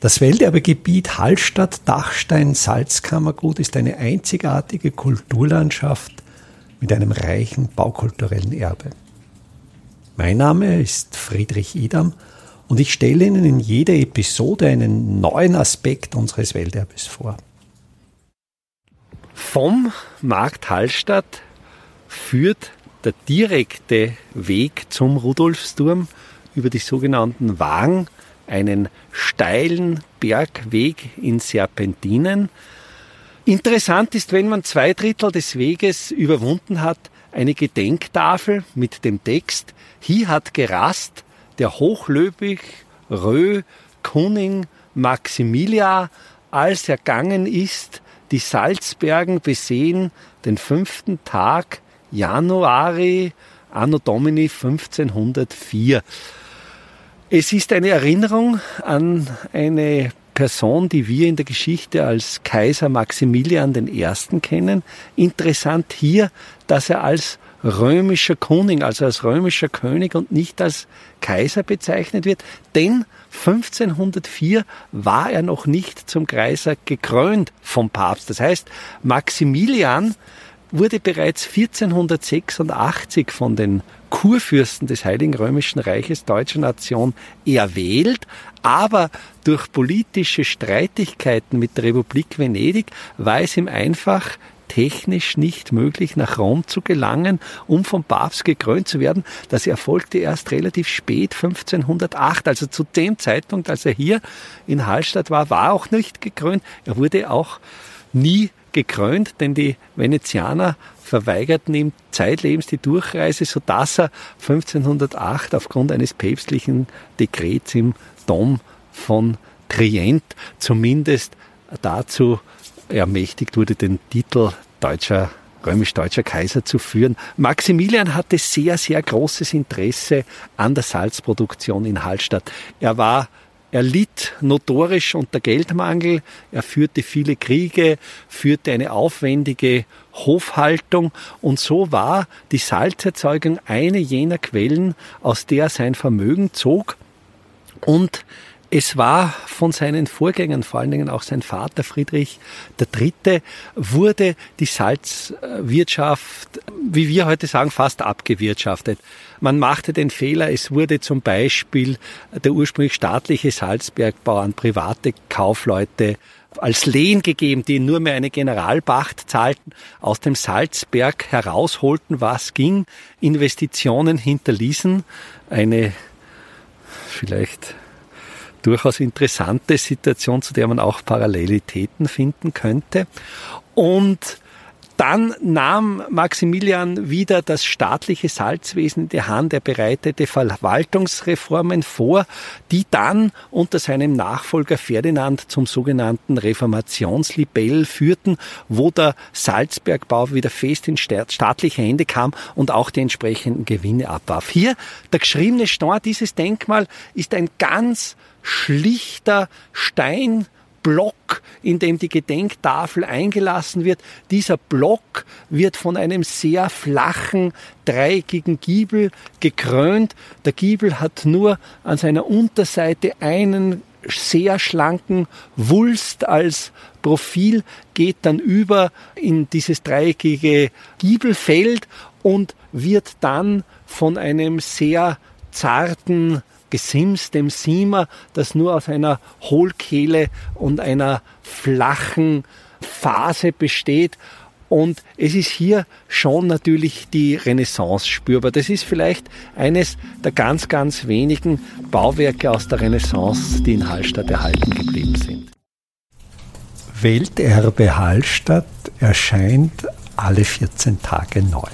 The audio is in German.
Das Welterbegebiet Hallstatt-Dachstein-Salzkammergut ist eine einzigartige Kulturlandschaft mit einem reichen baukulturellen Erbe. Mein Name ist Friedrich Idam und ich stelle Ihnen in jeder Episode einen neuen Aspekt unseres Welterbes vor. Vom Markt Hallstatt führt der direkte Weg zum Rudolfsturm über die sogenannten Wagen einen steilen Bergweg in Serpentinen. Interessant ist, wenn man zwei Drittel des Weges überwunden hat, eine Gedenktafel mit dem Text, hier hat gerast der Hochlöbig Rö Kuning Maximilia, als er gangen ist, die Salzbergen besehen, den fünften Tag Januari Anno Domini 1504. Es ist eine Erinnerung an eine Person, die wir in der Geschichte als Kaiser Maximilian I. kennen. Interessant hier, dass er als römischer König, also als römischer König und nicht als Kaiser bezeichnet wird, denn 1504 war er noch nicht zum Kaiser gekrönt vom Papst. Das heißt, Maximilian wurde bereits 1486 von den Kurfürsten des Heiligen Römischen Reiches deutscher Nation erwählt, aber durch politische Streitigkeiten mit der Republik Venedig war es ihm einfach technisch nicht möglich, nach Rom zu gelangen, um vom Papst gekrönt zu werden. Das erfolgte erst relativ spät, 1508. Also zu dem Zeitpunkt, als er hier in Hallstatt war, war auch nicht gekrönt. Er wurde auch nie gekrönt, denn die Venezianer verweigerten ihm zeitlebens die Durchreise, sodass er 1508 aufgrund eines päpstlichen Dekrets im Dom von Trient zumindest dazu ermächtigt wurde, den Titel deutscher römisch-deutscher Kaiser zu führen. Maximilian hatte sehr, sehr großes Interesse an der Salzproduktion in Hallstatt. Er war er litt notorisch unter Geldmangel, er führte viele Kriege, führte eine aufwendige Hofhaltung und so war die Salzerzeugung eine jener Quellen, aus der sein Vermögen zog und es war von seinen Vorgängern, vor allen Dingen auch sein Vater Friedrich III., wurde die Salzwirtschaft, wie wir heute sagen, fast abgewirtschaftet. Man machte den Fehler, es wurde zum Beispiel der ursprünglich staatliche Salzbergbau an private Kaufleute als Lehen gegeben, die nur mehr eine Generalpacht zahlten, aus dem Salzberg herausholten, was ging, Investitionen hinterließen, eine vielleicht durchaus interessante Situation, zu der man auch Parallelitäten finden könnte. Und dann nahm Maximilian wieder das staatliche Salzwesen in die Hand. Er bereitete Verwaltungsreformen vor, die dann unter seinem Nachfolger Ferdinand zum sogenannten Reformationslibell führten, wo der Salzbergbau wieder fest in staatliche Hände kam und auch die entsprechenden Gewinne abwarf. Hier der geschriebene Stein, dieses Denkmal ist ein ganz schlichter Stein, Block, in dem die Gedenktafel eingelassen wird. Dieser Block wird von einem sehr flachen, dreieckigen Giebel gekrönt. Der Giebel hat nur an seiner Unterseite einen sehr schlanken Wulst als Profil, geht dann über in dieses dreieckige Giebelfeld und wird dann von einem sehr zarten Gesims, dem Sima, das nur aus einer Hohlkehle und einer flachen Phase besteht. Und es ist hier schon natürlich die Renaissance spürbar. Das ist vielleicht eines der ganz, ganz wenigen Bauwerke aus der Renaissance, die in Hallstatt erhalten geblieben sind. Welterbe Hallstatt erscheint alle 14 Tage neu.